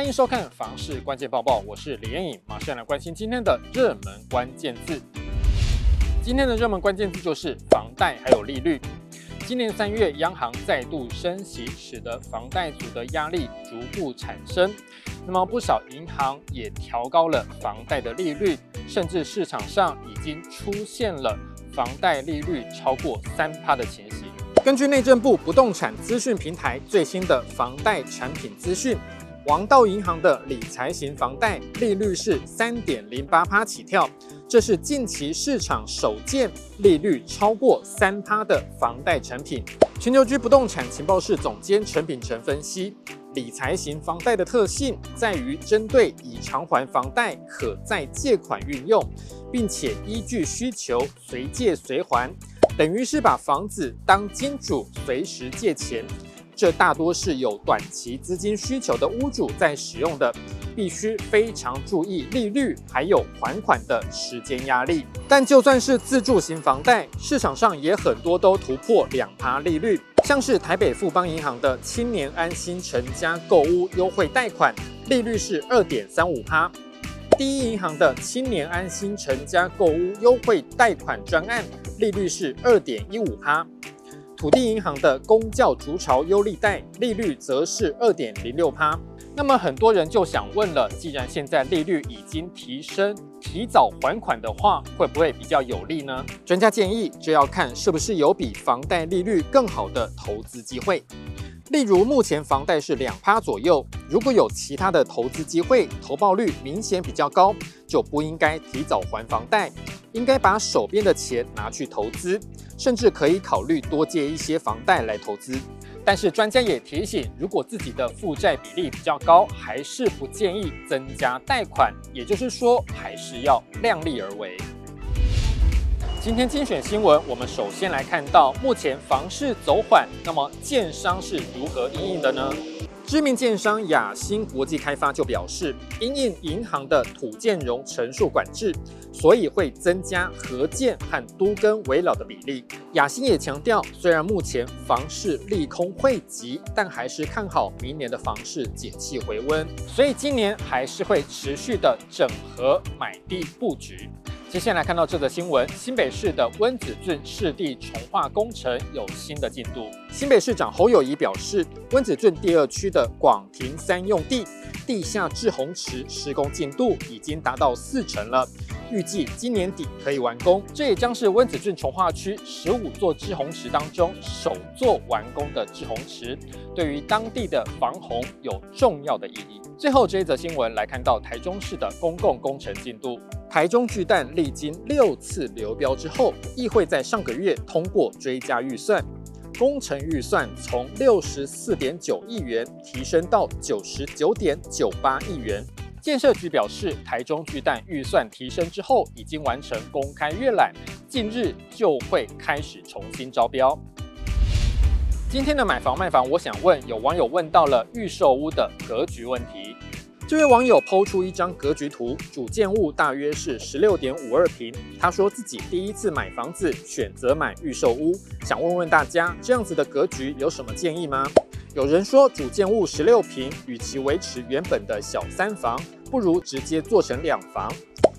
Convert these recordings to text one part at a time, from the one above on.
欢迎收看房市关键报报，我是李彦颖，马上来关心今天的热门关键字。今天的热门关键字就是房贷还有利率。今年三月，央行再度升息，使得房贷族的压力逐步产生。那么不少银行也调高了房贷的利率，甚至市场上已经出现了房贷利率超过三趴的情形。根据内政部不动产资讯平台最新的房贷产品资讯，王道银行的理财型房贷利率是三点零八趴起跳，这是近期市场首见利率超过三趴的房贷产品。全球居不动产情报室总监陈秉成分析，理财型房贷的特性在于针对已偿还房贷可再借款运用，并且依据需求随借随还，等于是把房子当金主随时借钱。这大多是有短期资金需求的屋主在使用的，必须非常注意利率还有还款的时间压力。但就算是自住型房贷，市场上也很多都突破两趴利率，像是台北富邦银行的青年安心成家购屋优惠贷款，利率是二点三五趴；第一银行的青年安心成家购屋优惠贷款专案，利率是二点一五趴。土地银行的公教逐潮优利贷利率则是二点零六趴。那么很多人就想问了，既然现在利率已经提升，提早还款的话，会不会比较有利呢？专家建议，这要看是不是有比房贷利率更好的投资机会。例如，目前房贷是两趴左右，如果有其他的投资机会，投报率明显比较高，就不应该提早还房贷，应该把手边的钱拿去投资，甚至可以考虑多借一些房贷来投资。但是专家也提醒，如果自己的负债比例比较高，还是不建议增加贷款，也就是说，还是要量力而为。今天精选新闻，我们首先来看到目前房市走缓，那么建商是如何应应的呢？知名建商亚新国际开发就表示，因应银行的土建融成数管制，所以会增加合建和都更危老的比例。亚新也强调，虽然目前房市利空汇集，但还是看好明年的房市景气回温，所以今年还是会持续的整合买地布局。接下来看到这则新闻，新北市的温子俊湿地重化工程有新的进度。新北市长侯友谊表示，温子俊第二区的广庭三用地地下滞洪池施工进度已经达到四成了，预计今年底可以完工。这也将是温子俊重化区十五座滞洪池当中首座完工的滞洪池，对于当地的防洪有重要的意义。最后这一则新闻来看到台中市的公共工程进度。台中巨蛋历经六次流标之后，议会在上个月通过追加预算，工程预算从六十四点九亿元提升到九十九点九八亿元。建设局表示，台中巨蛋预算提升之后，已经完成公开阅览，近日就会开始重新招标。今天的买房卖房，我想问，有网友问到了预售屋的格局问题。这位网友抛出一张格局图，主建物大约是十六点五二平。他说自己第一次买房子，选择买预售屋，想问问大家，这样子的格局有什么建议吗？有人说主建物十六平，与其维持原本的小三房，不如直接做成两房。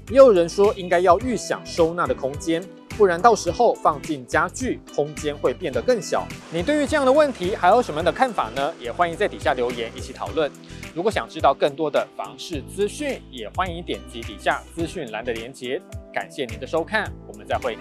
也有人说应该要预想收纳的空间，不然到时候放进家具，空间会变得更小。你对于这样的问题还有什么样的看法呢？也欢迎在底下留言一起讨论。如果想知道更多的房市资讯，也欢迎点击底下资讯栏的连接。感谢您的收看，我们再会。